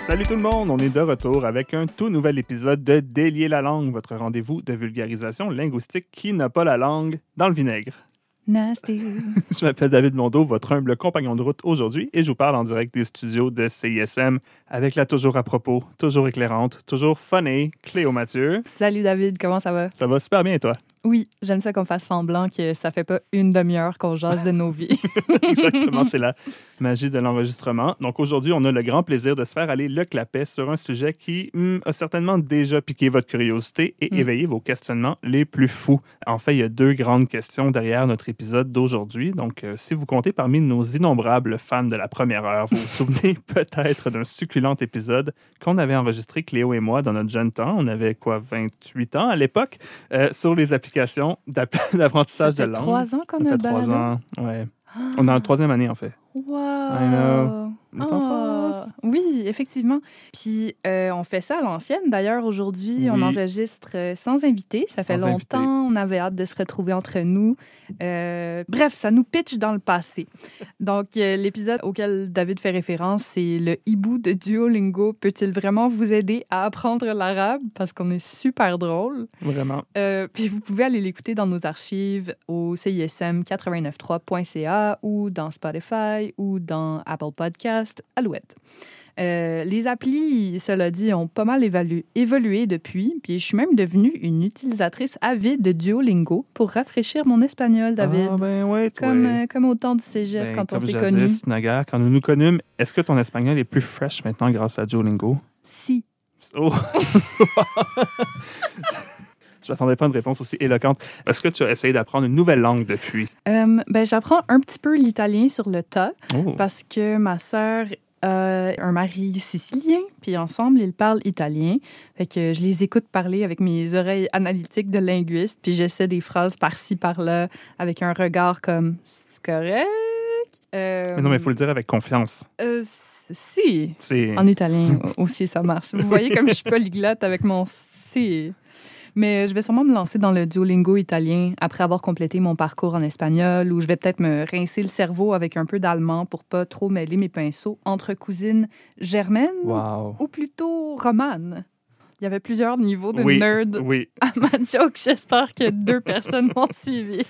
Salut tout le monde, on est de retour avec un tout nouvel épisode de Délier la langue, votre rendez-vous de vulgarisation linguistique qui n'a pas la langue dans le vinaigre. Nasty. Je m'appelle David Mondeau, votre humble compagnon de route aujourd'hui, et je vous parle en direct des studios de CISM avec la toujours à propos, toujours éclairante, toujours funny, Cléo Mathieu. Salut David, comment ça va? Ça va super bien et toi? Oui, j'aime ça qu'on fasse semblant que ça fait pas une demi-heure qu'on jase de nos vies. Exactement, c'est la magie de l'enregistrement. Donc aujourd'hui, on a le grand plaisir de se faire aller le clapet sur un sujet qui hmm, a certainement déjà piqué votre curiosité et Mm. éveillé vos questionnements les plus fous. En fait, il y a deux grandes questions derrière notre épisode d'aujourd'hui. Donc, euh, si vous comptez parmi nos innombrables fans de la première heure, vous vous souvenez peut-être d'un succulent épisode qu'on avait enregistré, Cléo et moi, dans notre jeune temps. On avait quoi, 28 ans à l'époque, euh, sur les applications d'app- d'apprentissage ça de fait langue. trois ans qu'on Ça a fait trois ans, ouais. On est en troisième année, en fait. Wow! I know. Ah. Oui, effectivement. Puis euh, on fait ça à l'ancienne. D'ailleurs, aujourd'hui, on enregistre euh, sans invité. Ça fait invité. longtemps. On avait hâte de se retrouver entre nous. Euh, bref, ça nous pitch dans le passé. Donc, l'épisode auquel David fait référence, c'est le hibou de Duolingo. Peut-il vraiment vous aider à apprendre l'arabe? Parce qu'on est super drôle. Vraiment. Puis vous pouvez aller l'écouter dans nos archives au CISM893.ca ou dans Spotify ou dans Apple Podcast, Alouette. Euh, les applis, cela dit, ont pas mal évalu- évolué depuis, puis je suis même devenue une utilisatrice avide de Duolingo pour rafraîchir mon espagnol, David. Ah, ben comme, euh, comme au temps du cégep Ben, quand on s'est connus. naguère, quand nous nous connûmes, est-ce que ton espagnol est plus fresh maintenant grâce à Duolingo? Si. Oh! Je m'attendais pas à une réponse aussi éloquente. Est-ce que tu as essayé d'apprendre une nouvelle langue depuis? Euh, ben, J'apprends un petit peu l'italien sur le tas. Oh. parce que ma sœur a un mari sicilien, puis ensemble, ils parlent italien. Fait que je les écoute parler avec mes oreilles analytiques de linguiste, puis j'essaie des phrases par-ci, par-là, avec un regard comme « c'est correct? Euh, Mais non, mais il faut le dire avec confiance. euh, si. En italien aussi, ça marche. Vous voyez comme je suis polyglotte avec mon si. Mais je vais sûrement me lancer dans le Duolingo italien après avoir complété mon parcours en espagnol ou je vais peut-être me rincer le cerveau avec un peu d'allemand pour pas trop mêler mes pinceaux entre cousines germaines Wow. ou plutôt romanes. Il y avait plusieurs niveaux de Oui, nerd Oui. à ma joke. J'espère que deux personnes m'ont suivi.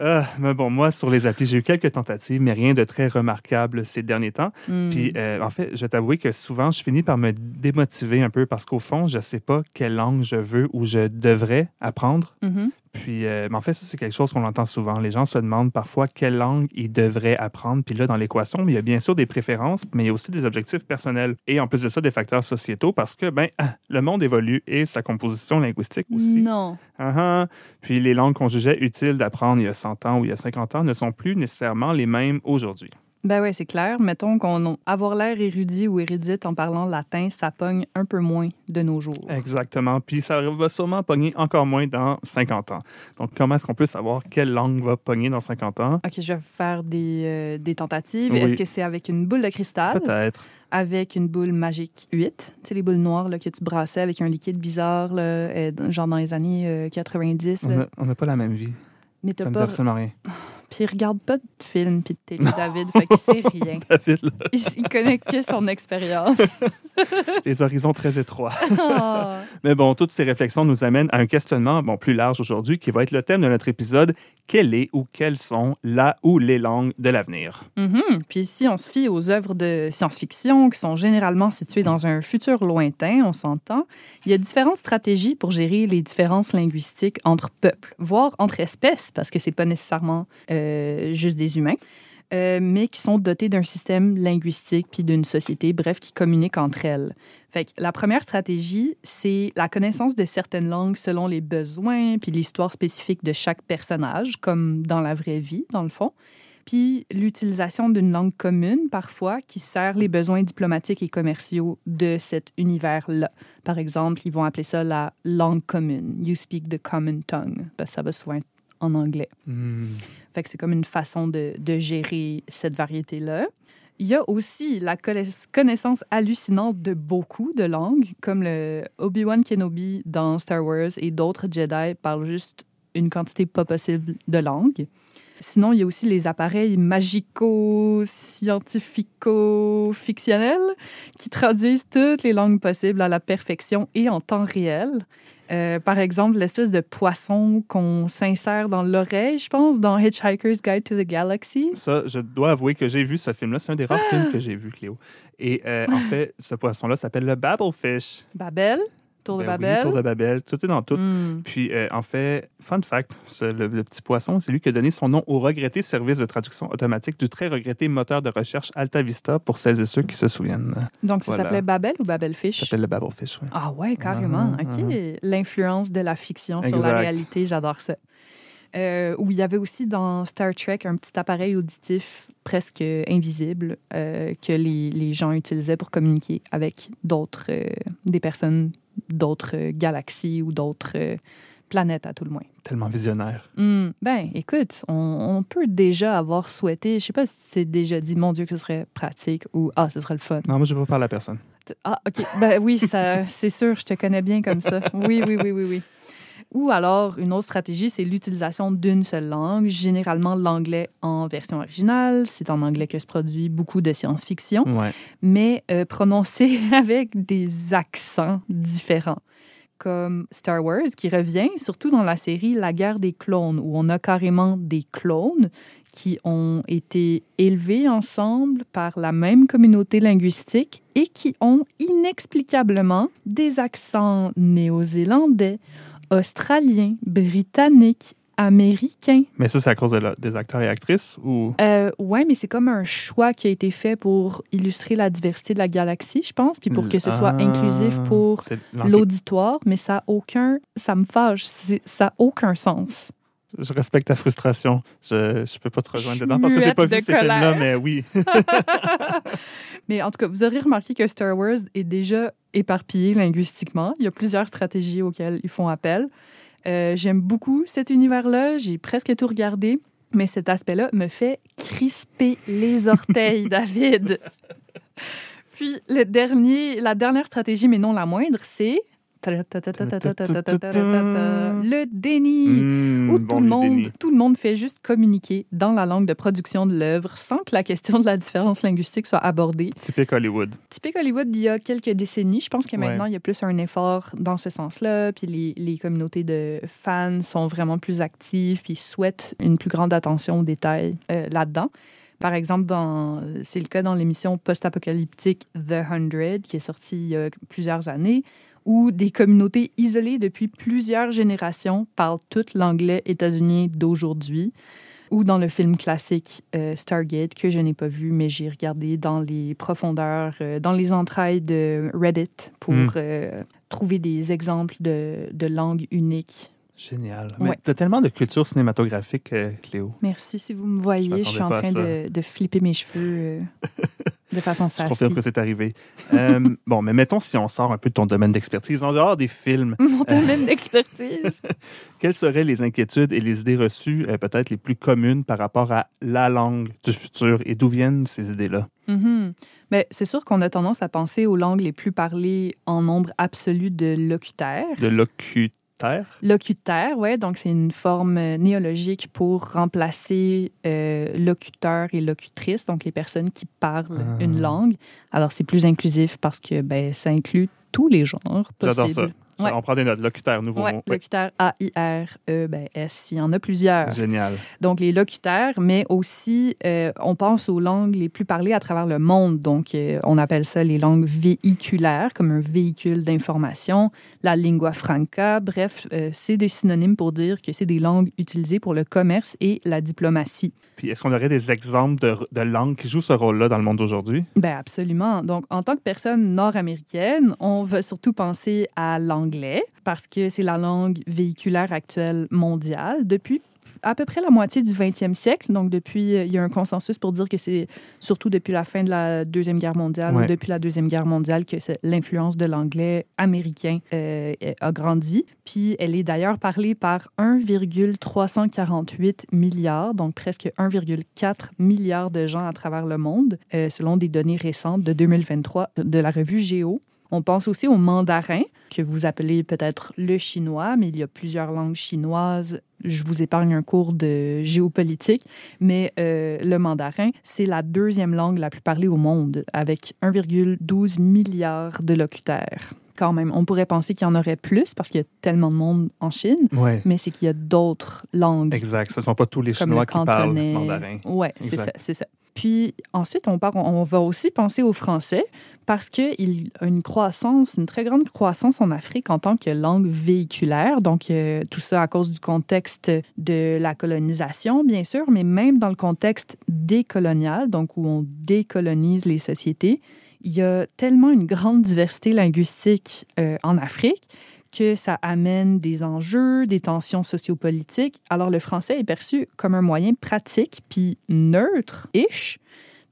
Ah, mais bon, moi, sur les applis, j'ai eu quelques tentatives, mais rien de très remarquable ces derniers temps. Hmm. Puis, euh, en fait, je vais t'avouer que souvent, je finis par me démotiver un peu parce qu'au fond, je ne sais pas quelle langue je veux ou je devrais apprendre. Mhm. Puis, euh, mais en fait, ça, c'est quelque chose qu'on entend souvent. Les gens se demandent parfois quelle langue ils devraient apprendre. Puis là, dans l'équation, il y a bien sûr des préférences, mais il y a aussi des objectifs personnels. Et en plus de ça, des facteurs sociétaux parce que, ben, ah, le monde évolue et sa composition linguistique aussi. Non. Ah, ah. Puis les langues qu'on jugeait utiles d'apprendre il y a 100 ans ou il y a 50 ans ne sont plus nécessairement les mêmes aujourd'hui. Ben oui, c'est clair. Mettons qu'on avoir l'air érudit ou érudite en parlant latin, ça pogne un peu moins de nos jours. Exactement. Puis ça va sûrement pogner encore moins dans 50 ans. Donc, comment est-ce qu'on peut savoir quelle langue va pogner dans 50 ans? OK, je vais faire des, euh, des tentatives. Oui. Est-ce que c'est avec une boule de cristal, Peut-être. avec une boule magique 8, tu sais, les boules noires là, que tu brassais avec un liquide bizarre, là, euh, genre dans les années euh, 90. On là. a- On n'a pas la même vie. Mais Ça dit pas... absolument rien. Puis il regarde pas de film puis de télé, David, fait qu'il sait rien. David, là, Il, il connaît que son expérience. les horizons très étroits. Ah. Mais bon, toutes ces réflexions nous amènent à un questionnement bon, plus large aujourd'hui qui va être le thème de notre épisode. Quelle est ou quelles sont la ou les langues de l'avenir? Mhm. Puis si on se fie aux œuvres de science-fiction qui sont généralement situées dans un futur lointain, on s'entend, il y a différentes stratégies pour gérer les différences linguistiques entre peuples, voire entre espèces, parce que c'est pas nécessairement euh, juste des humains. euh, mais qui sont dotés d'un système linguistique puis d'une société, bref, qui communiquent entre elles. Fait que la première stratégie, c'est la connaissance de certaines langues selon les besoins puis l'histoire spécifique de chaque personnage, comme dans la vraie vie, dans le fond. Puis l'utilisation d'une langue commune, parfois, qui sert les besoins diplomatiques et commerciaux de cet univers-là. Par exemple, ils vont appeler ça la langue commune. You speak the common tongue. Que ça va souvent en anglais. Hmm. C'est comme une façon de, gérer cette variété-là. Il y a aussi la conna- connaissance hallucinante de beaucoup de langues, comme le Obi-Wan Kenobi dans Star Wars et d'autres Jedi parlent juste une quantité pas possible de langues. Sinon, il y a aussi les appareils magico-scientifico-fictionnels qui traduisent toutes les langues possibles à la perfection et en temps réel. Euh, par exemple, l'espèce de poisson qu'on s'insère dans l'oreille, je pense, dans Hitchhiker's Guide to the Galaxy. Ça, je dois avouer que j'ai vu ce film-là. C'est un des rares films que j'ai vu, Cléo. Et euh, en fait, ce poisson-là s'appelle le Babblefish. Babel, Tour de Ben oui. Tour de Babel, tout est dans tout. Hmm. Puis, euh, en fait, fun fact, le, le petit poisson, c'est lui qui a donné son nom au regretté service de traduction automatique du très regretté moteur de recherche Alta Vista, pour celles et ceux qui se souviennent. Donc, ça Voilà. s'appelait Babel ou Babelfish? Ça s'appelle le Babblefish, oui. Ah ouais, carrément. Ah, OK. L'influence de la fiction sur la réalité, j'adore ça. Euh, où il y avait aussi dans Star Trek un petit appareil auditif presque invisible euh, que les, les gens utilisaient pour communiquer avec d'autres, euh, des personnes d'autres galaxies ou d'autres planètes à tout le moins. Tellement visionnaire. Hmm, ben, écoute, on, on peut déjà avoir souhaité, je sais pas si c'est déjà dit, mon Dieu, que ce serait pratique ou ah, ce serait le fun. Non, moi, je ne pas parler à personne. Ah, OK. Ben oui, ça, c'est sûr, je te connais bien comme ça. Oui, oui, oui, oui, oui. Ou alors, une autre stratégie, c'est l'utilisation d'une seule langue, généralement l'anglais en version originale. C'est en anglais que se produit beaucoup de science-fiction, Ouais. mais euh, prononcé avec des accents différents. Comme Star Wars, qui revient surtout dans la série La guerre des clones, où on a carrément des clones qui ont été élevés ensemble par la même communauté linguistique et qui ont inexplicablement des accents néo-zélandais, australiens, britanniques, américains. Mais ça, c'est à cause de la- des acteurs et actrices ou? Euh, ouais, mais c'est comme un choix qui a été fait pour illustrer la diversité de la galaxie, je pense, puis pour que ce soit Ah, inclusif pour l'auditoire, mais ça a aucun, ça me fâche, ça a aucun sens. Je respecte ta frustration. Je ne peux pas te rejoindre dedans parce que j'ai pas vu ces films-là, mais oui. Mais en tout cas, vous aurez remarqué que Star Wars est déjà éparpillé linguistiquement. Il y a plusieurs stratégies auxquelles ils font appel. Euh, J'aime beaucoup cet univers-là. J'ai presque tout regardé. Mais cet aspect-là me fait crisper les orteils, David. Puis le dernier, la dernière stratégie, mais non la moindre, c'est le déni. Où tout, le monde, tout le monde fait juste communiquer dans la langue de production de l'œuvre sans que la question de la différence linguistique soit abordée. Typique Hollywood. Typique Hollywood d'il y a quelques décennies, je pense que maintenant, il y a plus un effort dans ce sens-là, puis les, les communautés de fans sont vraiment plus actives, puis souhaitent une plus grande attention aux détails là-dedans. Par exemple, c'est le cas dans l'émission post-apocalyptique The Hundred, qui est sortie il y a plusieurs années, où des communautés isolées depuis plusieurs générations parlent tout l'anglais états-unien d'aujourd'hui. Ou dans le film classique euh, Stargate, que je n'ai pas vu, mais j'ai regardé dans les profondeurs, euh, dans les entrailles de Reddit pour Mm. euh, trouver des exemples de, de langues uniques. Génial. Ouais. Tu as tellement de culture cinématographique, euh, Cléo. Merci si vous me voyez. Je Je, suis en train de, de flipper mes cheveux euh, de façon Je sassy. confirme que c'est arrivé. Euh, bon, mais mettons si on sort un peu de ton domaine d'expertise, en dehors des films, Mon domaine d'expertise. quelles seraient les inquiétudes et les idées reçues, euh, peut-être les plus communes par rapport à la langue du futur et d'où viennent ces idées-là? Mais c'est sûr qu'on a tendance à penser aux langues les plus parlées en nombre absolu de locutaires. De locutaire? Locutaire, ouais, donc c'est une forme euh, néologique pour remplacer euh, locuteur et locutrice, donc les personnes qui parlent Ah. une langue. Alors c'est plus inclusif parce que ben, ça inclut tous les genres J'adore possibles. ça. Ouais. On prend des notes. Locutaire, nouveau Ouais, mot. Locutaire A-I-R-E-S, il y en a plusieurs. Génial. Donc, les locutaires, mais aussi, euh, on pense aux langues les plus parlées à travers le monde. Donc, euh, on appelle ça les langues véhiculaires, comme un véhicule d'information, la lingua franca. Bref, euh, c'est des synonymes pour dire que c'est des langues utilisées pour le commerce et la diplomatie. Puis est-ce qu'on aurait des exemples de, de langues qui jouent ce rôle-là dans le monde d'aujourd'hui? Ben absolument. Donc, en tant que personne nord-américaine, on va surtout penser à l'anglais parce que c'est la langue véhiculaire actuelle mondiale depuis à peu près la moitié du 20e siècle. Donc, depuis, euh, il y a un consensus pour dire que c'est surtout depuis la fin de la Deuxième Guerre mondiale Ouais. ou depuis la Deuxième Guerre mondiale que l'influence de l'anglais américain euh, a grandi. Puis, elle est d'ailleurs parlée par 1,348 milliards, donc presque 1,4 milliard de gens à travers le monde, euh, selon des données récentes de 2023 de la revue Géo. On pense aussi au mandarin. Que vous appelez peut-être le chinois, mais il y a plusieurs langues chinoises. Je vous épargne un cours de géopolitique, mais euh, le mandarin, c'est la deuxième langue la plus parlée au monde, avec 1,12 milliard de locuteurs quand même. On pourrait penser qu'il y en aurait plus parce qu'il y a tellement de monde en Chine, Ouais. mais c'est qu'il y a d'autres langues. Exact. Ce ne sont pas tous les Chinois le qui parlent mandarin. Ouais, c'est ça, ça. Puis ensuite, on, va aussi penser au français parce qu'il a une croissance, une très grande croissance en Afrique en tant que langue véhiculaire. Donc, euh, tout ça à cause du contexte de la colonisation, bien sûr, mais même dans le contexte décolonial, donc où on décolonise les sociétés, il y a tellement une grande diversité linguistique euh, en Afrique que ça amène des enjeux, des tensions sociopolitiques. Alors le français est perçu comme un moyen pratique puis neutre-ish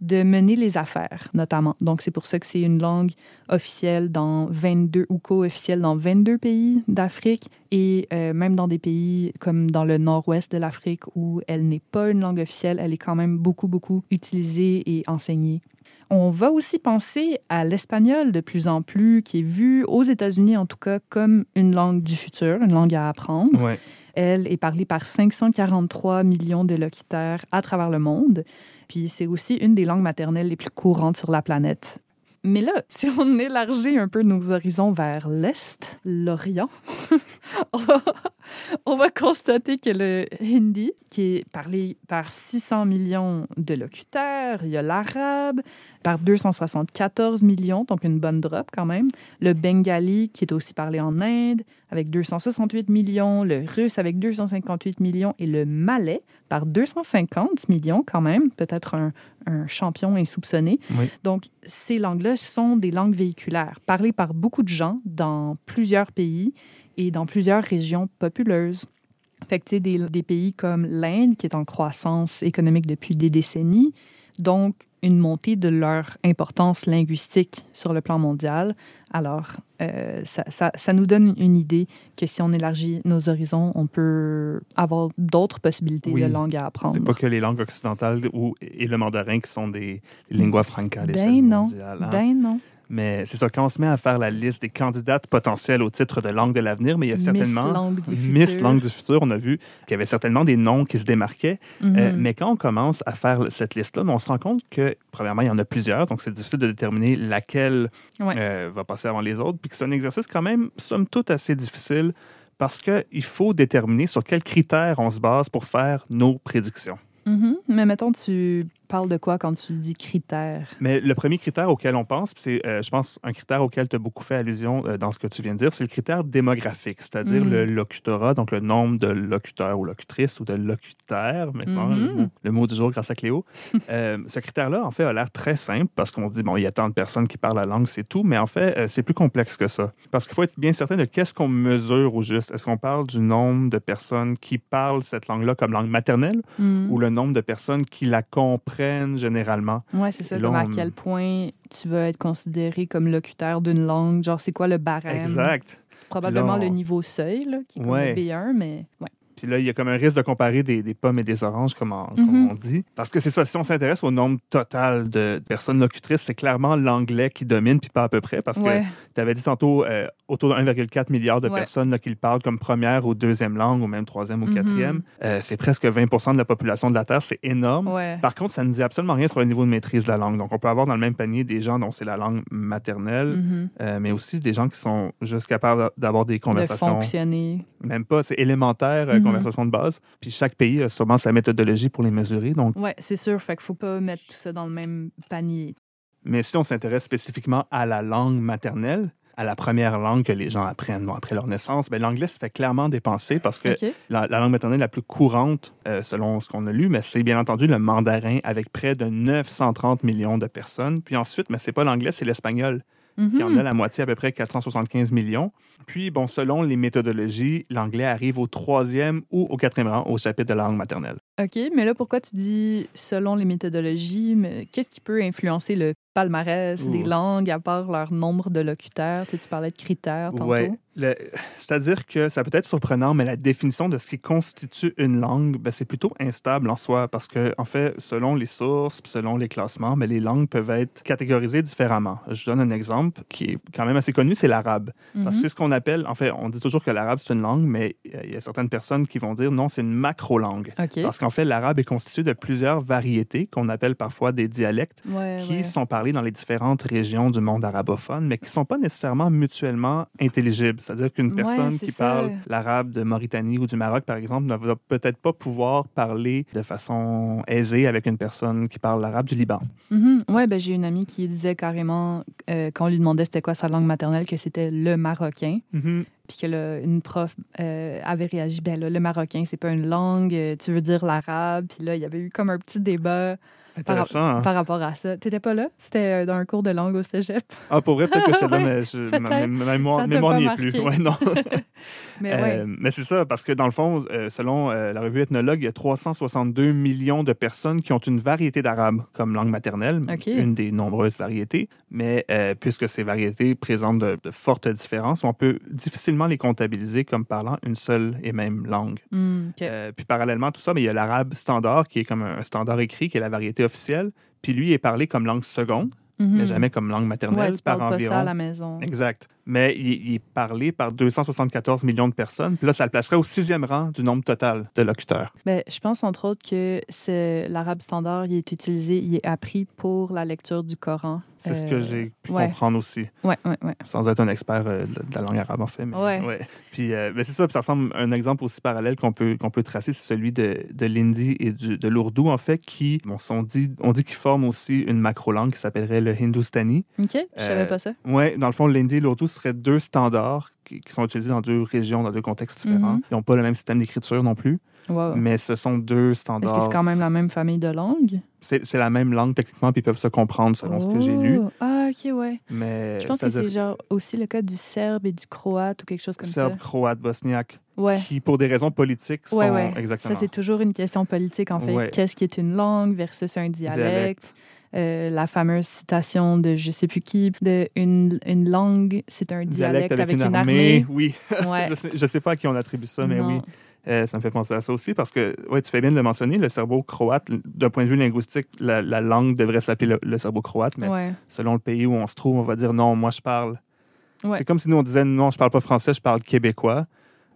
de mener les affaires, notamment. Donc c'est pour ça que c'est une langue officielle dans 22 ou co-officielle dans 22 pays d'Afrique et euh, même dans des pays comme dans le nord-ouest de l'Afrique où elle n'est pas une langue officielle, elle est quand même beaucoup, beaucoup utilisée et enseignée. On va aussi penser à l'espagnol de plus en plus, qui est vu aux États-Unis en tout cas comme une langue du futur, une langue à apprendre. Ouais. Elle est parlée par 543 millions de locuteurs à travers le monde. Puis c'est aussi une des langues maternelles les plus courantes sur la planète. Mais là, si on élargit un peu nos horizons vers l'Est, l'Orient, on va- on va constater que le hindi, qui est parlé par 600 millions de locuteurs, il y a l'arabe par 274 millions, donc une bonne drop quand même, le bengali, qui est aussi parlé en Inde, avec 268 millions, le russe avec 258 millions et le malais par 250 millions quand même, peut-être un, un champion insoupçonné. Oui. Donc, ces langues-là sont des langues véhiculaires, parlées par beaucoup de gens dans plusieurs pays et dans plusieurs régions populeuses. Fait que, des, des pays comme l'Inde, qui est en croissance économique depuis des décennies, donc une montée de leur importance linguistique sur le plan mondial. Alors, euh, ça, ça, ça nous donne une idée que si on élargit nos horizons, on peut avoir d'autres possibilités Oui. de langues à apprendre. C'est pas que les langues occidentales ou, et le mandarin qui sont des lingua franca à l'échelle Ben non. mondiale. hein. Ben non. Mais c'est ça, quand on se met à faire la liste des candidates potentielles au titre de langue de l'avenir, mais il y a certainement... Miss langue du futur. Miss langue du futur, on a vu qu'il y avait certainement des noms qui se démarquaient. Mhm. Euh, mais quand on commence à faire cette liste-là, on se rend compte que, premièrement, il y en a plusieurs, donc c'est difficile de déterminer laquelle Ouais. euh, va passer avant les autres, puis que c'est un exercice quand même, somme toute, assez difficile parce qu'il faut déterminer sur quels critères on se base pour faire nos prédictions. Mhm. Mais mettons, tu parles de quoi quand tu dis critères? Mais le premier critère auquel on pense, c'est, euh, je pense, un critère auquel tu as beaucoup fait allusion euh, dans ce que tu viens de dire, c'est le critère démographique, c'est-à-dire Mhm. le locutorat, donc le nombre de locuteurs ou locutrices ou de locuteurs, maintenant, le, Mhm. mot, le mot du jour grâce à Cléo. Euh, ce critère-là, en fait, a l'air très simple parce qu'on dit, bon, il y a tant de personnes qui parlent la langue, c'est tout, mais en fait, c'est plus complexe que ça. Parce qu'il faut être bien certain de qu'est-ce qu'on mesure au juste. Est-ce qu'on parle du nombre de personnes qui parlent cette langue-là comme langue maternelle Mhm. ou le nombre de personnes qui la comprennent? Généralement? Ouais, c'est ça. Et là, Comme à quel point tu vas être considéré comme locuteur d'une langue. Genre, c'est quoi le barème? Exact. Probablement Puis là, on- le niveau seuil, là, qui est comme Ouais. le B1, mais ouais. Puis là, il y a comme un risque de comparer des, des pommes et des oranges, comme on, Mhm. comme on dit. Parce que c'est ça, si on s'intéresse au nombre total de personnes locutrices, c'est clairement l'anglais qui domine, puis pas à peu près. Parce Ouais. que tu avais dit tantôt euh, autour de 1,4 milliard de Ouais. personnes là, qui le parlent comme première ou deuxième langue, ou même troisième ou Mhm. quatrième. Euh, c'est presque 20% de la population de la Terre, c'est énorme. Ouais. Par contre, ça ne dit absolument rien sur le niveau de maîtrise de la langue. Donc, on peut avoir dans le même panier des gens dont c'est la langue maternelle, Mhm. euh, mais aussi des gens qui sont juste capables d'avoir des De conversations fonctionner. même pas, c'est élémentaire. Conversation de base. Puis chaque pays a sûrement sa méthodologie pour les mesurer. Donc, Ouais, c'est sûr. Fait qu'il faut pas mettre tout ça dans le même panier. mais si on s'intéresse spécifiquement à la langue maternelle, à la première langue que les gens apprennent après leur naissance, ben, l'anglais se fait clairement dépenser parce que la langue maternelle la plus courante, euh, selon ce qu'on a lu, mais c'est bien entendu le mandarin avec près de 930 millions de personnes. Puis ensuite, mais c'est pas l'anglais, c'est l'espagnol qui en Mhm. a la moitié, à peu près 475 millions. Puis, bon, selon les méthodologies, l'anglais arrive au troisième ou au quatrième rang au chapitre de la langue maternelle. OK, mais là, pourquoi tu dis selon les méthodologies, qu'est-ce qui peut influencer le palmarès des Ouh. langues à part leur nombre de locuteurs? Tu, sais, tu parlais de critères tantôt. Ouais. C'est-à-dire que ça peut être surprenant, mais la définition de ce qui constitue une langue, ben, c'est plutôt instable en soi parce que, en fait, selon les sources, selon les classements, ben, les langues peuvent être catégorisées différemment. Je donne un exemple qui est quand même assez connu, c'est l'arabe. Parce que Mhm. c'est ce qu'on appelle, en fait, on dit toujours que l'arabe c'est une langue, mais euh, il y a certaines personnes qui vont dire non, c'est une macro-langue. Parce qu'en fait, l'arabe est constitué de plusieurs variétés qu'on appelle parfois des dialectes Ouais, qui ouais. sont parlés dans les différentes régions du monde arabophone, mais qui ne sont pas nécessairement mutuellement intelligibles. C'est-à-dire qu'une Ouais, personne qui ça. parle l'arabe de Mauritanie ou du Maroc, par exemple, ne va peut-être pas pouvoir parler de façon aisée avec une personne qui parle l'arabe du Liban. Mhm. Ouais, ben, j'ai une amie qui disait carrément, euh, quand on lui demandait c'était quoi sa langue maternelle, que c'était le marocain. Puis que là, une prof euh, avait réagi, ben là, le marocain, c'est pas une langue, euh, tu veux dire l'arabe. Puis là, il y avait eu comme un petit débat Intéressant. hein? par rapport à ça. T'étais pas là? C'était euh, dans un cours de langue au cégep? Ah, pour vrai, peut-être que c'est là, mais je, ma, mémoire, mémoire n'y est plus. Ouais, non. Mais Euh, ouais. mais c'est ça, parce que dans le fond, euh, selon euh, la revue Ethnologue, il y a 362 millions de personnes qui ont une variété d'arabe comme langue maternelle, une des nombreuses variétés. Mais euh, puisque ces variétés présentent de, de fortes différences, on peut difficilement les comptabiliser comme parlant une seule et même langue. Hmm. Euh, puis parallèlement à tout ça, mais il y a l'arabe standard qui est comme un standard écrit, qui est la variété officielle. Puis lui est parlé comme langue seconde, Mhm. mais jamais comme langue maternelle. Ouais, par parles pas environ ça à la maison. Exact. Mais il, il est parlé par 274 millions de personnes. Puis là, ça le placerait au sixième rang du nombre total de locuteurs. Ben, je pense entre autres que l'arabe standard, il est utilisé, il est appris pour la lecture du Coran. C'est ce Euh, que j'ai pu ouais. comprendre aussi, Ouais, ouais, ouais. sans être un expert euh, de, de la langue arabe, en fait. mais- Ouais. Puis euh, c'est ça, puis ça ressemble à un exemple aussi parallèle qu'on peut, qu'on peut tracer, c'est celui de, de l'hindi et du, de l'ourdou, en fait, qui, bon, on dit, on dit qu'ils forment aussi une macro-langue qui s'appellerait le hindustani. OK, je savais Euh, pas ça. Oui, dans le fond, l'hindi et l'ourdou seraient deux standards qui, qui sont utilisés dans deux régions, dans deux contextes différents. Mhm. Ils n'ont pas le même système d'écriture non plus, Wow. mais ce sont deux Est-ce standards. que c'est quand même la même famille de langues? C'est c'est la même langue techniquement, puis ils peuvent se comprendre selon ce que j'ai lu. Oh, Ah, OK, ouais. Mais Je pense que c'est genre aussi le cas du serbe et du croate ou quelque chose comme serbe, croate, bosniaque, ça. Ouais. qui, pour des raisons politiques, sont Ouais, ouais. exactement. Ça, c'est toujours une question politique, en fait. Qu'est-ce qui est une langue versus un dialecte? Dialecte. Euh, la fameuse citation de je sais plus qui, de une, une langue, c'est un dialecte, avec, une armée. Oui, Ouais. je, sais, pas à qui on attribue ça, mais Non. oui. Euh, ça me fait penser à ça aussi parce que, ouais, tu fais bien de le mentionner, le serbo-croate, d'un point de vue linguistique, la, la langue devrait s'appeler le, le serbo-croate, mais Ouais. selon le pays où on se trouve, on va dire non, moi je parle. Ouais. C'est comme si nous on disait non, je parle pas français, je parle québécois.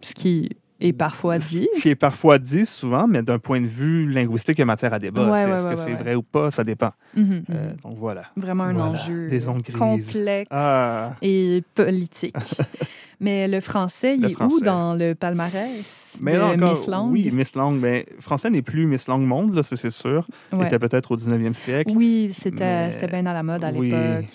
Ce qui est parfois dit. Qui est parfois dit souvent, mais d'un point de vue linguistique, il y a matière à débat. Ouais, Est-ce ouais, que c'est vrai ou pas? Ça dépend. Mhm, Euh, mhm. donc voilà. Vraiment un voilà. enjeu Des complexe Ah. et politique. Mais le français, il Le est où dans le palmarès Mais de là encore, Miss Lang? oui, Miss Lang. Mais français n'est plus Miss Lang Monde, là, c'est sûr. Il était peut-être au 19e siècle. Oui, c'était Mais- bien à la mode à Oui. l'époque.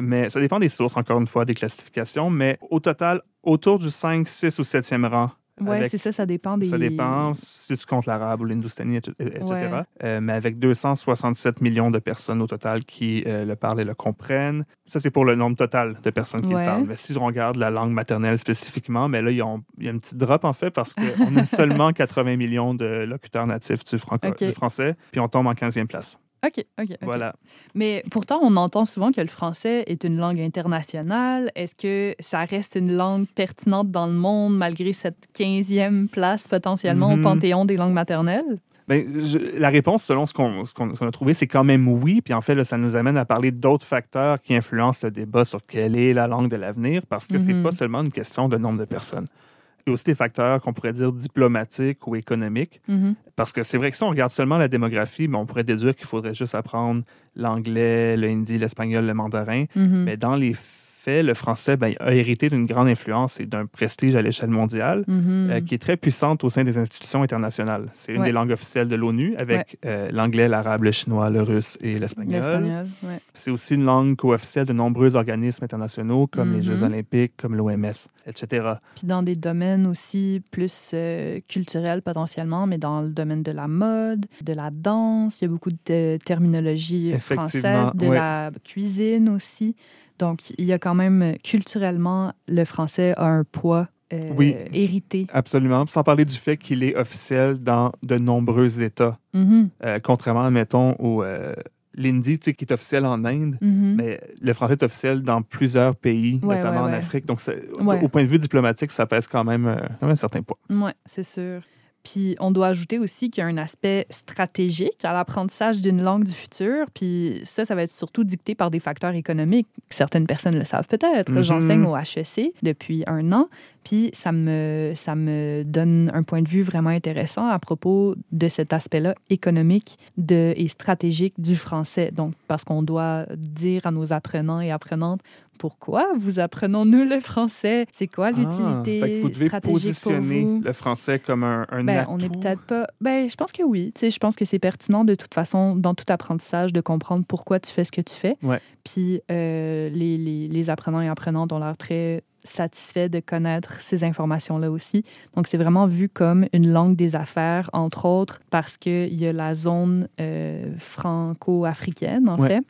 Mais ça dépend des sources, encore une fois, des classifications. Mais au total, autour du 5, 6 ou 7e rang. Avec- c'est ça, ça dépend des. Ça dépend si tu comptes l'arabe ou l'hindustani, etc. Ouais. Euh, mais avec 267 millions de personnes au total qui euh, le parlent et le comprennent. Ça, c'est pour le nombre total de personnes qui Ouais. le parlent. Mais si je regarde la langue maternelle spécifiquement, mais là, il y a une petite drop, en fait, parce qu'on a seulement 80 millions de locuteurs natifs du, franco- du français, puis on tombe en 15e place. OK, OK. ok. Voilà. Mais pourtant, on entend souvent que le français est une langue internationale. Est-ce que ça reste une langue pertinente dans le monde malgré cette 15e place potentiellement Mhm. au panthéon des langues maternelles? Je- la réponse, selon ce qu'on a trouvé, c'est quand même oui. Puis en fait, là, ça nous amène à parler d'autres facteurs qui influencent le débat sur quelle est la langue de l'avenir, parce que c'est Mhm. pas seulement une question de nombre de personnes. Aussi des facteurs qu'on pourrait dire diplomatiques ou économiques. Mhm. Parce que c'est vrai que si on regarde seulement la démographie, ben, on pourrait déduire qu'il faudrait juste apprendre l'anglais, le hindi, l'espagnol, le mandarin. Mhm. Mais dans les faits, le français ben, a hérité d'une grande influence et d'un prestige à l'échelle mondiale Mhm. euh, qui est très puissante au sein des institutions internationales. C'est une Ouais. des langues officielles de l'ONU avec euh, l'anglais, l'arabe, le chinois, le russe et l'espagnol. Ouais. C'est aussi une langue co-officielle de nombreux organismes internationaux comme les Mhm. Jeux olympiques, comme l'OMS, etc. Puis dans des domaines aussi plus euh, culturels potentiellement, mais dans le domaine de la mode, de la danse, il y a beaucoup de terminologie française, de la cuisine aussi. Donc, il y a quand même, culturellement, le français a un poids euh, Oui. hérité. Absolument. Sans parler du fait qu'il est officiel dans de nombreux États. Mhm. Euh, contrairement, mettons, au, euh, l'hindi, qui est officiel en Inde, Mhm. mais le français est officiel dans plusieurs pays, Ouais, notamment ouais, en. Afrique. Donc, au- point de vue diplomatique, ça pèse quand même, euh, quand même un certain poids. Oui, c'est sûr. Puis on doit ajouter aussi qu'il y a un aspect stratégique à l'apprentissage d'une langue du futur. Puis ça, ça va être surtout dicté par des facteurs économiques. Certaines personnes le savent peut-être. Mhm. J'enseigne au HEC depuis un an. Puis ça me, ça me donne un point de vue vraiment intéressant à propos de cet aspect-là économique de, et stratégique du français. Donc, parce qu'on doit dire à nos apprenants et apprenantes pourquoi vous apprenons-nous le français? C'est quoi Ah, l'utilité que vous devez stratégique pour positionner vous? le français comme un, un Ben, atout. on est peut-être pas. Ben, je pense que oui. Tu sais, je pense que c'est pertinent de toute façon dans tout apprentissage de comprendre pourquoi tu fais ce que tu fais. Ouais. Puis euh, les, les, les apprenants et apprenantes ont l'air très satisfaits de connaître ces informations-là aussi. Donc, c'est vraiment vu comme une langue des affaires, entre autres, parce qu'il y a la zone euh, franco-africaine, en Ouais. fait.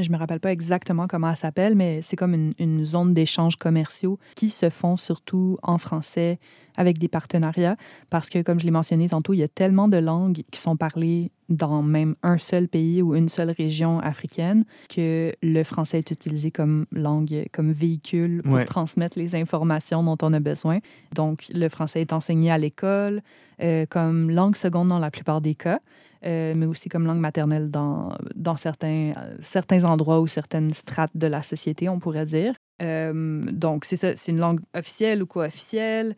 Je me rappelle pas exactement comment elle s'appelle, mais c'est comme une, une zone d'échanges commerciaux qui se font surtout en français avec des partenariats parce que, comme je l'ai mentionné tantôt, il y a tellement de langues qui sont parlées dans même un seul pays ou une seule région africaine que le français est utilisé comme langue, comme véhicule pour Ouais. transmettre les informations dont on a besoin. Donc, le français est enseigné à l'école euh, comme langue seconde dans la plupart des cas. Euh, mais aussi comme langue maternelle dans, dans certains, certains endroits ou certaines strates de la société, on pourrait dire. Euh, donc, c'est ça, c'est une langue officielle ou co-officielle.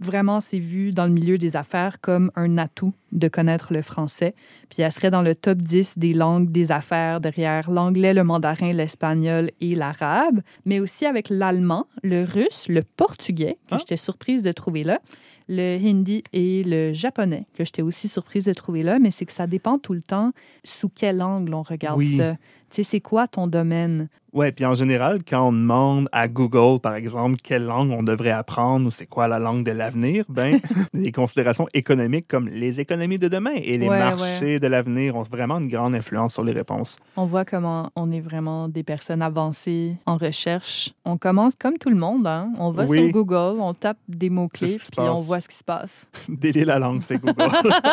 Vraiment, c'est vu dans le milieu des affaires comme un atout de connaître le français. Puis elle serait dans le top 10 des langues des affaires derrière l'anglais, le mandarin, l'espagnol et l'arabe, mais aussi avec l'allemand, le russe, le portugais, que Ah. j'étais surprise de trouver là, le hindi et le japonais, que j'étais aussi surprise de trouver là, mais c'est que ça dépend tout le temps sous quel angle on regarde Oui. ça. Tu sais, c'est quoi ton domaine? Ouais, puis en général, quand on demande à Google, par exemple, quelle langue on devrait apprendre ou c'est quoi la langue de l'avenir, ben, les considérations économiques comme les économies de demain et les Ouais, marchés de l'avenir ont vraiment une grande influence sur les réponses. On voit comment on est vraiment des personnes avancées en recherche. On commence comme tout le monde, hein? On va Oui. sur Google, on tape des mots-clés, puis on voit ce qui se passe. Délier la langue, c'est Google.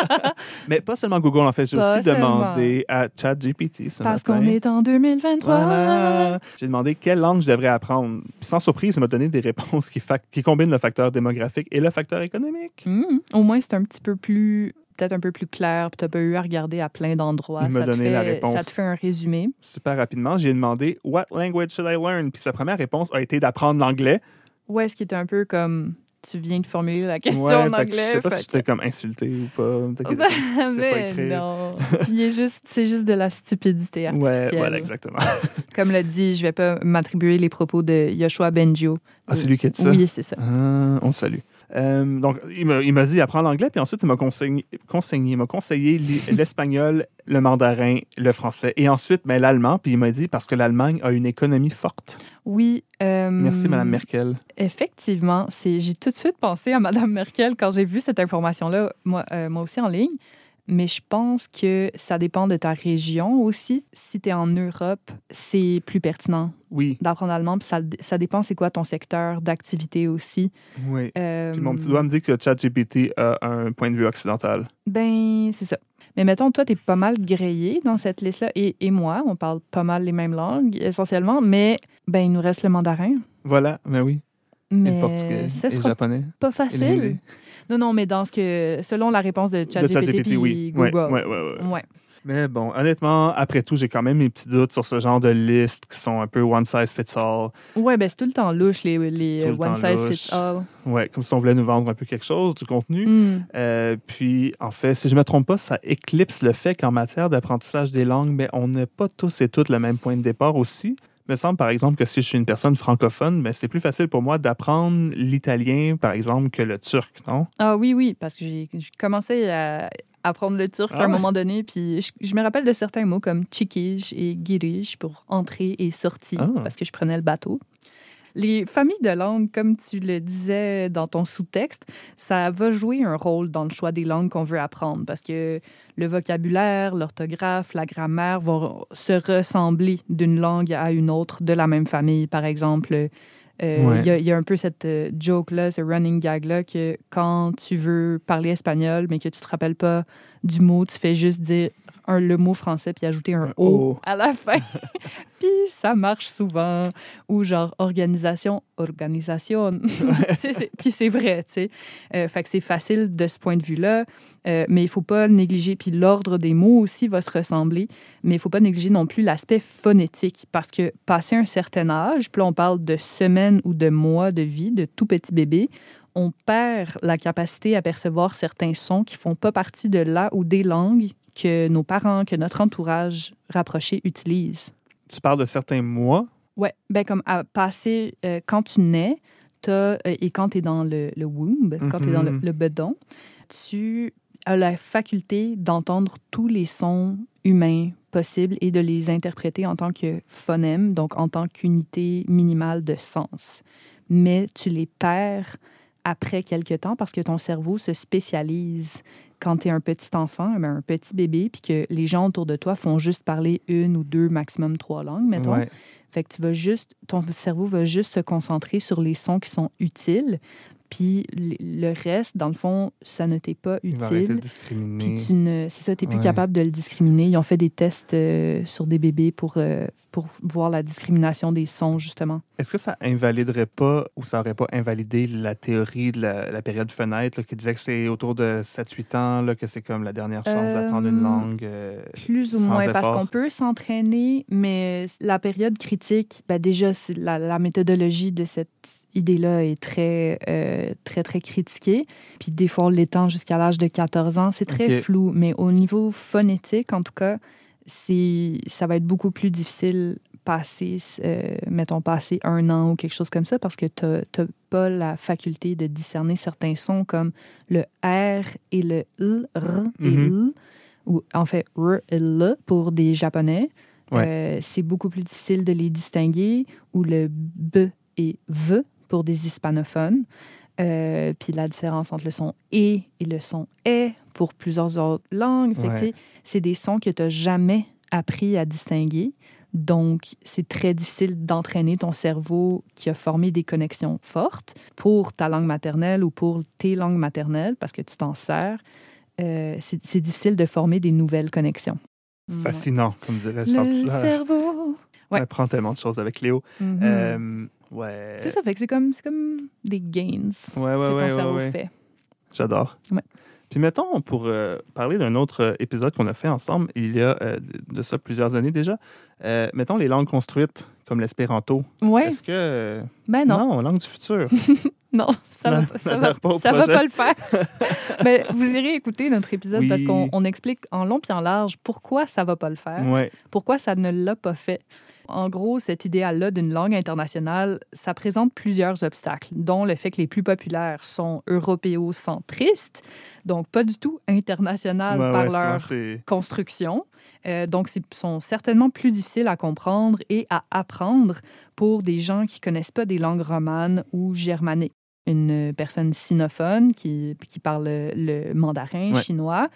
Mais pas seulement Google, en fait. J'ai aussi demandé à ChatGPT ce Parce qu'on est en 2023. Voilà. J'ai demandé quelle langue je devrais apprendre. Puis sans surprise, il m'a donné des réponses qui, qui combinent le facteur démographique et le facteur économique. Hmm. Au moins, c'est un petit peu plus peut-être un peu plus clair, puis tu n'as pas eu à regarder à plein d'endroits. Il m'a Ça, te donné fait- la réponse. ça te fait un résumé. Super rapidement, j'ai demandé What language should I learn? Puis sa première réponse a été d'apprendre l'anglais. Ouais, ce qui est un peu comme tu viens de formuler la question Ouais, en fait que anglais. je sais pas fait si que- comme insulté ou pas. Peut-être que- pas mais écrire. non. Il est juste, c'est juste de la stupidité Ouais, artificielle. voilà, exactement. Comme l'a dit, je vais pas m'attribuer les propos de Yoshua Benjo. Ah, c'est lui qui a dit ça? Oui, c'est ça. Ah, on salue. Euh, donc, il m'a dit apprendre l'anglais, puis ensuite, il m'a conseillé, conseillé, l'espagnol, le mandarin, le français, et ensuite, ben, l'allemand, puis il m'a dit parce que l'Allemagne a une économie forte. Oui. euh, Merci, Madame Merkel. Effectivement, j'ai tout de suite pensé à Madame Merkel quand j'ai vu cette information-là, moi, euh, moi aussi en ligne. Mais je pense que ça dépend de ta région aussi. Si tu es en Europe, c'est plus pertinent Oui, d'apprendre l'allemand. Ça, ça dépend c'est quoi ton secteur d'activité aussi. oui. Euh, Puis mon petit doigt me dit que ChatGPT a un point de vue occidental. Ben, c'est ça. Mais mettons, toi, tu es pas mal grillé dans cette liste-là. Et, et moi, on parle pas mal les mêmes langues, essentiellement. Mais ben, il nous reste le mandarin. Voilà, mais oui. Et Mais le portugais, ce et le japonais. pas et le facile. Non, non, mais dans ce que. Selon la réponse de ChatGPT puis oui. Google. ouais, ouais. Mais bon, honnêtement, après tout, j'ai quand même mes petits doutes sur ce genre de listes qui sont un peu one size fits all. Ouais, ben c'est tout le temps louche, les, les Tout le one size louche. fits all. Ouais, comme si on voulait nous vendre un peu quelque chose, du contenu. Hmm. Euh, puis, en fait, si je ne me trompe pas, ça éclipse le fait qu'en matière d'apprentissage des langues, ben, on n'a pas tous et toutes le même point de départ aussi. Il me semble, par exemple, que si je suis une personne francophone, ben, c'est plus facile pour moi d'apprendre l'italien, par exemple, que le turc, non? Ah oui, oui, parce que j'ai commencé à apprendre le turc à Ah un ouais? moment donné, puis je, je me rappelle de certains mots comme chikij et girish pour entrée et sortie, Ah. parce que je prenais le bateau. Les familles de langues, comme tu le disais dans ton sous-texte, ça va jouer un rôle dans le choix des langues qu'on veut apprendre parce que le vocabulaire, l'orthographe, la grammaire vont se ressembler d'une langue à une autre de la même famille. Par exemple, euh, il Ouais. y, y a un peu cette euh, joke-là, ce running gag-là, que quand tu veux parler espagnol, mais que tu te rappelles pas du mot, tu fais juste dire un, le mot français puis ajouter un, O à la fin. puis ça marche souvent. Ou genre organisation, organisation. Puis c'est vrai, tu sais. Euh, fait que c'est facile de ce point de vue-là. Euh, mais il faut pas négliger, puis l'ordre des mots aussi va se ressembler, mais il faut pas négliger non plus l'aspect phonétique, parce que passé un certain âge, puis on parle de semaines ou de mois de vie de tout petit bébé, on perd la capacité à percevoir certains sons qui font pas partie de la ou des langues que nos parents, que notre entourage rapproché utilise. Tu parles de certains mois? Ouais, ben comme à passer euh, quand tu nais, euh, et quand tu es dans le, le womb, quand tu es dans le, Mhm. le bedon, tu as la faculté d'entendre tous les sons humains possibles et de les interpréter en tant que phonèmes, donc en tant qu'unité minimale de sens. Mais tu les perds après quelque temps parce que ton cerveau se spécialise quand tu es un petit enfant, un petit bébé, puis que les gens autour de toi font juste parler une ou deux, maximum trois langues, mettons. Ouais. Fait que tu vas juste, ton cerveau va juste se concentrer sur les sons qui sont utiles, puis le reste, dans le fond, ça ne t'est pas utile. Puis tu ne, c'est ça, t'es plus Ouais. capable de le discriminer. Ils ont fait des tests euh, sur des bébés pour, euh, pour voir la discrimination des sons, justement. Est-ce que ça invaliderait pas ou ça aurait pas invalidé la théorie de la, la période fenêtre là, qui disait que c'est autour de 7-8 ans là, que c'est comme la dernière chance d'apprendre une Euh, langue? Plus ou moins, parce qu'on peut s'entraîner, mais la période critique, ben déjà, c'est la, la méthodologie de cette idée-là est très, euh, très, très critiquée. Puis des fois, on l'étend jusqu'à l'âge de 14 ans. C'est très flou, mais au niveau phonétique, en tout cas, c'est, ça va être beaucoup plus difficile passer, euh, mettons, passer un an ou quelque chose comme ça, parce que tu n'as pas la faculté de discerner certains sons comme le R et le L, R et Mhm. L, ou en fait R et L pour des Japonais. Ouais. Euh, c'est beaucoup plus difficile de les distinguer, ou le B et V pour des hispanophones. Euh, puis la différence entre le son E et le son E pour plusieurs autres langues. Ouais. c'est des sons que tu n'as jamais appris à distinguer. Donc, c'est très difficile d'entraîner ton cerveau qui a formé des connexions fortes pour ta langue maternelle ou pour tes langues maternelles parce que tu t'en sers. Euh, c'est difficile de former des nouvelles connexions. Fascinant, comme. Charles Le cerveau. On Ouais. apprend tellement de choses avec Léo. Mhm. Euh, ouais. C'est ça, fait que c'est comme, c'est comme des gains Ouais, ouais, que ton cerveau fait. J'adore. Puis mettons, pour euh, parler d'un autre euh, épisode qu'on a fait ensemble, il y a euh, de ça plusieurs années déjà, euh, mettons les langues construites, comme l'espéranto. Ouais, Est-ce que... ben non. langue du futur. Non, ça va, Ça va, pas ça va pas le faire. Mais vous irez écouter notre épisode Oui. parce qu'on on explique en long puis en large pourquoi ça va pas le faire, ouais. pourquoi ça ne l'a pas fait. En gros, cet idéal-là d'une langue internationale, ça présente plusieurs obstacles, dont le fait que les plus populaires sont européocentristes, donc pas du tout internationales par ouais, leur construction. Euh, donc, ils sont certainement plus difficiles à comprendre et à apprendre pour des gens qui connaissent pas des langues romanes ou germaniques. Une personne sinophone qui, qui parle le, mandarin Ouais. chinois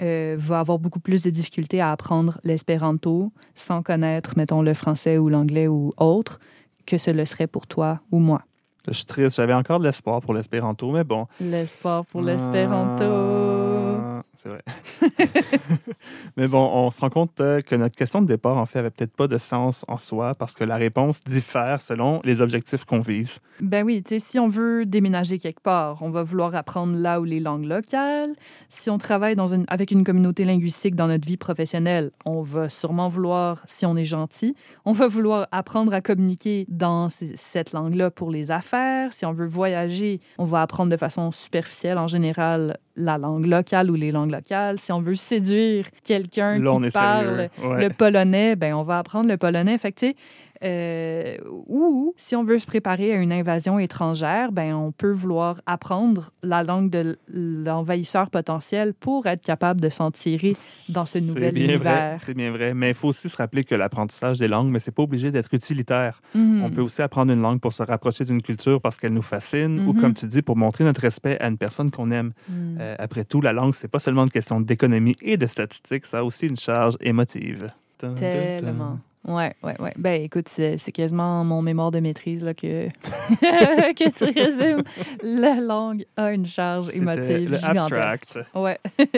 euh, va avoir beaucoup plus de difficultés à apprendre l'espéranto sans connaître, mettons, le français ou l'anglais ou autre que ce le serait pour toi ou moi. Je suis triste. J'avais encore de l'espoir pour l'espéranto, mais bon. L'espoir pour l'espéranto. Ah, C'est vrai. mais bon, on se rend compte euh, que notre question de départ, en fait, avait peut-être pas de sens en soi parce que la réponse diffère selon les objectifs qu'on vise. Ben oui, tu sais, si on veut déménager quelque part, on va vouloir apprendre là où les langues locales. Si on travaille dans une, avec une communauté linguistique dans notre vie professionnelle, on va sûrement vouloir, si on est gentil, on va vouloir apprendre à communiquer dans cette langue-là pour les affaires. Si on veut voyager, on va apprendre de façon superficielle, en général, la langue locale ou les langues locales. Si on veut séduire quelqu'un qui parle. Ouais. le polonais, ben on va apprendre le polonais. Fait que, tu sais, euh, ou si on veut se préparer à une invasion étrangère, ben on peut vouloir apprendre la langue de l'envahisseur potentiel pour être capable de s'en tirer dans ce nouvel univers. C'est bien vrai. Mais il faut aussi se rappeler que l'apprentissage des langues, mais c'est pas obligé d'être utilitaire. Mhm. On peut aussi apprendre une langue pour se rapprocher d'une culture parce qu'elle nous fascine ou, Mhm. comme tu dis, pour montrer notre respect à une personne qu'on aime. Mhm. Euh, après tout, la langue, c'est pas seulement une question d'économie et de statistiques, ça a aussi une charge émotive. Tellement. Ouais, ouais, ouais. Ben, écoute, c'est c'est quasiment mon mémoire de maîtrise là, que, que tu résumes. La langue a une charge émotive le gigantesque. abstract. Ouais.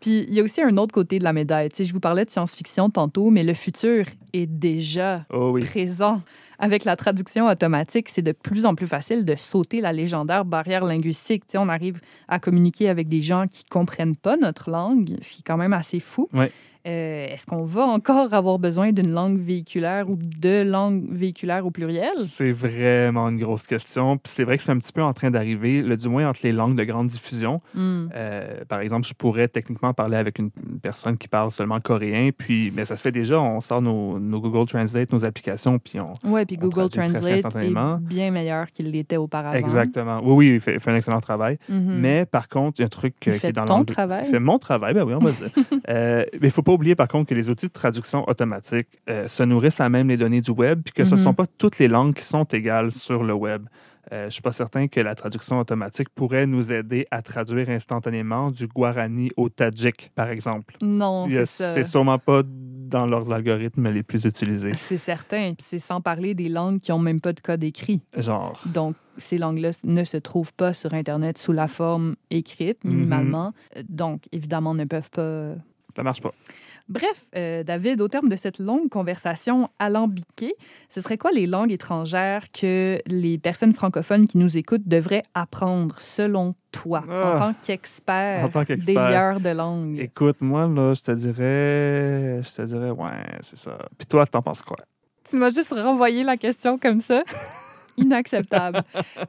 Puis il y a aussi un autre côté de la médaille. Tu sais, je vous parlais de science-fiction tantôt, mais le futur est déjà Oh oui. présent. Avec la traduction automatique, c'est de plus en plus facile de sauter la légendaire barrière linguistique. Tu sais, on arrive à communiquer avec des gens qui comprennent pas notre langue, ce qui est quand même assez fou. Ouais. Euh, Est-ce qu'on va encore avoir besoin d'une langue véhiculaire ou de langues véhiculaires au pluriel? C'est vraiment une grosse question. Puis c'est vrai que c'est un petit peu en train d'arriver, le du moins entre les langues de grande diffusion. Hmm. Euh, par exemple, je pourrais techniquement parler avec une personne qui parle seulement coréen, puis mais ça se fait déjà. On sort nos, nos Google Translate, nos applications, puis on. Oui, puis On Google Translate est bien meilleur qu'il l'était auparavant. Exactement. Oui, oui, il fait, il fait un excellent travail. Mhm. Mais par contre, il y a un truc Il euh, qui fait est dans ton l'anglais. travail? Il fait mon travail, ben oui, on va le dire. Euh, mais il faut pas oublier, par contre, que les outils de traduction automatique euh, se nourrissent à même les données du web, puis que ce ne Mhm. sont pas toutes les langues qui sont égales sur le web. Euh, je ne suis pas certain que la traduction automatique pourrait nous aider à traduire instantanément du guarani au tadjik, par exemple. Non, c'est ça. C'est sûrement pas dans leurs algorithmes les plus utilisés. C'est certain. C'est sans parler des langues qui n'ont même pas de code écrit. Genre, Donc, ces langues-là ne se trouvent pas sur Internet sous la forme écrite, Mhm. minimalement. Euh, Donc, évidemment, ne peuvent pas. Ça marche pas. Bref, euh, David, au terme de cette longue conversation alambiquée, ce serait quoi les langues étrangères que les personnes francophones qui nous écoutent devraient apprendre, selon toi, en Ah. tant qu'expert, tant qu'expert. délieur de langue? Écoute, moi, là, je te dirais. Je te dirais, ouais, c'est ça. Puis toi, t'en penses quoi? Tu m'as juste renvoyé la question comme ça. Inacceptable.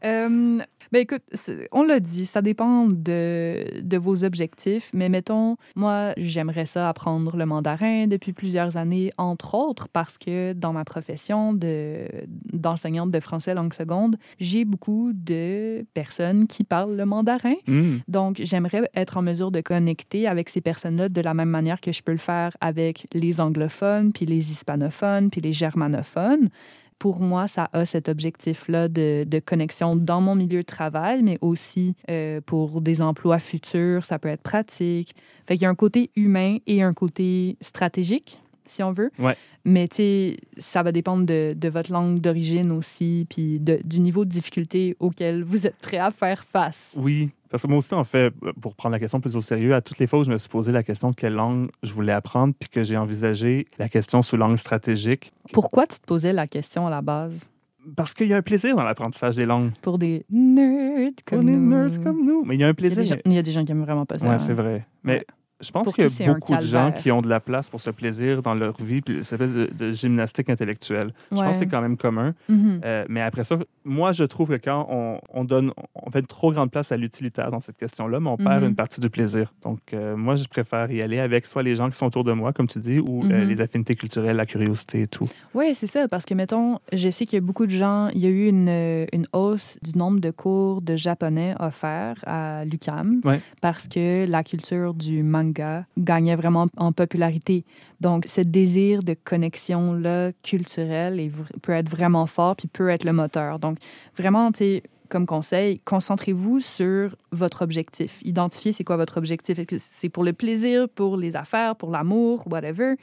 Euh, ben écoute, on l'a dit, ça dépend de, de vos objectifs, mais mettons, moi, j'aimerais ça apprendre le mandarin depuis plusieurs années, entre autres parce que dans ma profession de- d'enseignante de français langue seconde, j'ai beaucoup de personnes qui parlent le mandarin. Hmm. Donc, j'aimerais être en mesure de connecter avec ces personnes-là de la même manière que je peux le faire avec les anglophones, puis les hispanophones, puis les germanophones. Pour moi, ça a cet objectif-là de, de connexion dans mon milieu de travail, mais aussi euh, pour des emplois futurs, ça peut être pratique. Fait qu'il y a un côté humain et un côté stratégique, si on veut. Ouais. Mais tu sais, ça va dépendre de, de votre langue d'origine aussi, puis de- du niveau de difficulté auquel vous êtes prêt à faire face. Oui, parce que moi aussi, en fait, pour prendre la question plus au sérieux, à toutes les fois où je me suis posé la question quelle langue je voulais apprendre, puis que j'ai envisagé la question sous langue stratégique, Pourquoi tu te posais la question à la base? parce qu'il y a un plaisir dans l'apprentissage des langues. Pour des nerds comme les nous. nerds comme nous. Mais il y a un Il y, a plaisir. des gens, il y a des gens qui aiment vraiment pas ça. Oui, hein. c'est vrai. Mais Ouais. Je pense qu'il y a beaucoup de gens qui ont de la place pour ce plaisir dans leur vie, puis ça s'appelle de, de gymnastique intellectuelle. Je pense que c'est quand même commun. Mhm. Euh, mais après ça, moi, je trouve que quand on, on donne, on fait une trop grande place à l'utilitaire dans cette question-là, mais on perd Mhm. une partie du plaisir. Donc, euh, moi, je préfère y aller avec soit les gens qui sont autour de moi, comme tu dis, ou euh, Mhm. les affinités culturelles, la curiosité et tout. Oui, c'est ça, parce que, mettons, je sais qu'il y a beaucoup de gens, il y a eu une, une hausse du nombre de cours de japonais offerts à l'UCAM Ouais. parce que la culture du manga gagnait vraiment en popularité. Donc, ce désir de connexion-là culturelle peut être vraiment fort puis peut être le moteur. Donc, vraiment, tu sais, comme conseil, concentrez-vous sur votre objectif. Identifiez c'est quoi votre objectif. C'est pour le plaisir, pour les affaires, pour l'amour, whatever?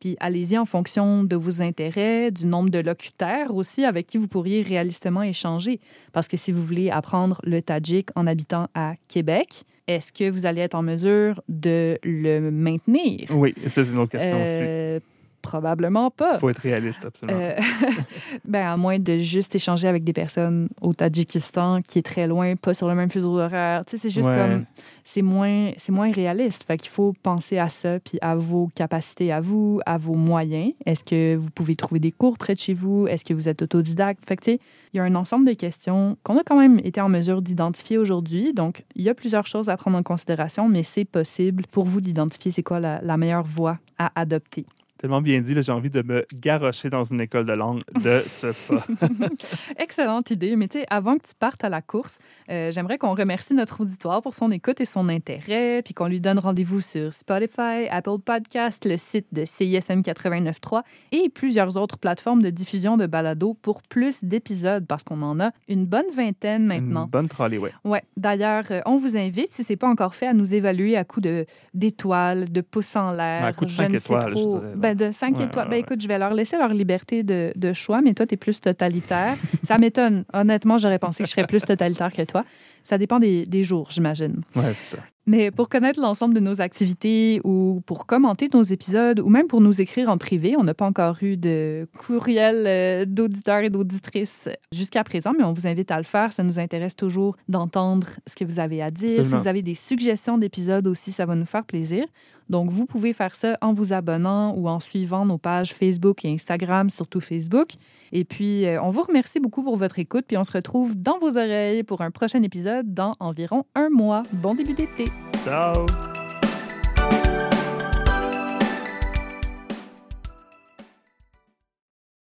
Puis allez-y en fonction de vos intérêts, du nombre de locutaires aussi avec qui vous pourriez réalistement échanger. Parce que si vous voulez apprendre le tadjik en habitant à Québec, est-ce que vous allez être en mesure de le maintenir? Oui, c'est une autre question aussi. Euh, Probablement pas. Il faut être réaliste, absolument. Euh, ben, à moins de juste échanger avec des personnes au Tadjikistan qui est très loin, pas sur le même fuseau horaire. Tu sais, c'est juste Ouais. comme. C'est moins, c'est moins réaliste. Fait qu'il faut penser à ça, puis à vos capacités à vous, à vos moyens. Est-ce que vous pouvez trouver des cours près de chez vous? Est-ce que vous êtes autodidacte? Fait que, tu sais, il y a un ensemble de questions qu'on a quand même été en mesure d'identifier aujourd'hui. Donc, il y a plusieurs choses à prendre en considération, mais c'est possible pour vous d'identifier c'est quoi la, la meilleure voie à adopter. Tellement bien dit, j'ai envie de me garrocher dans une école de langue de ce pas. Excellente idée. Mais tu sais, avant que tu partes à la course, euh, j'aimerais qu'on remercie notre auditoire pour son écoute et son intérêt, puis qu'on lui donne rendez-vous sur Spotify, Apple Podcast, le site de CISM 89.3 et plusieurs autres plateformes de diffusion de balado pour plus d'épisodes, parce qu'on en a une bonne vingtaine maintenant. Une bonne trolley, ouais. Ouais. D'ailleurs, euh, on vous invite, si c'est pas encore fait, à nous évaluer à coup de d'étoiles, de pouces en l'air. À coup de je cinq ne sais étoiles, je dirais, là. Ben de 5 Ouais, étoiles. ouais, ben, écoute, je vais leur laisser leur liberté de, de choix, mais toi, tu es plus totalitaire. ça m'étonne. Honnêtement, j'aurais pensé que je serais plus totalitaire que toi. Ça dépend des, des jours, j'imagine. Ouais, c'est ça. Mais pour connaître l'ensemble de nos activités ou pour commenter nos épisodes ou même pour nous écrire en privé, on n'a pas encore eu de courriel euh, d'auditeurs et d'auditrices jusqu'à présent, mais on vous invite à le faire. Ça nous intéresse toujours d'entendre ce que vous avez à dire. Si vous avez des suggestions d'épisodes aussi, ça va nous faire plaisir. Donc, vous pouvez faire ça en vous abonnant ou en suivant nos pages Facebook et Instagram, surtout Facebook. Et puis, euh, on vous remercie beaucoup pour votre écoute, puis on se retrouve dans vos oreilles pour un prochain épisode dans environ un mois. Bon début d'été! Ciao!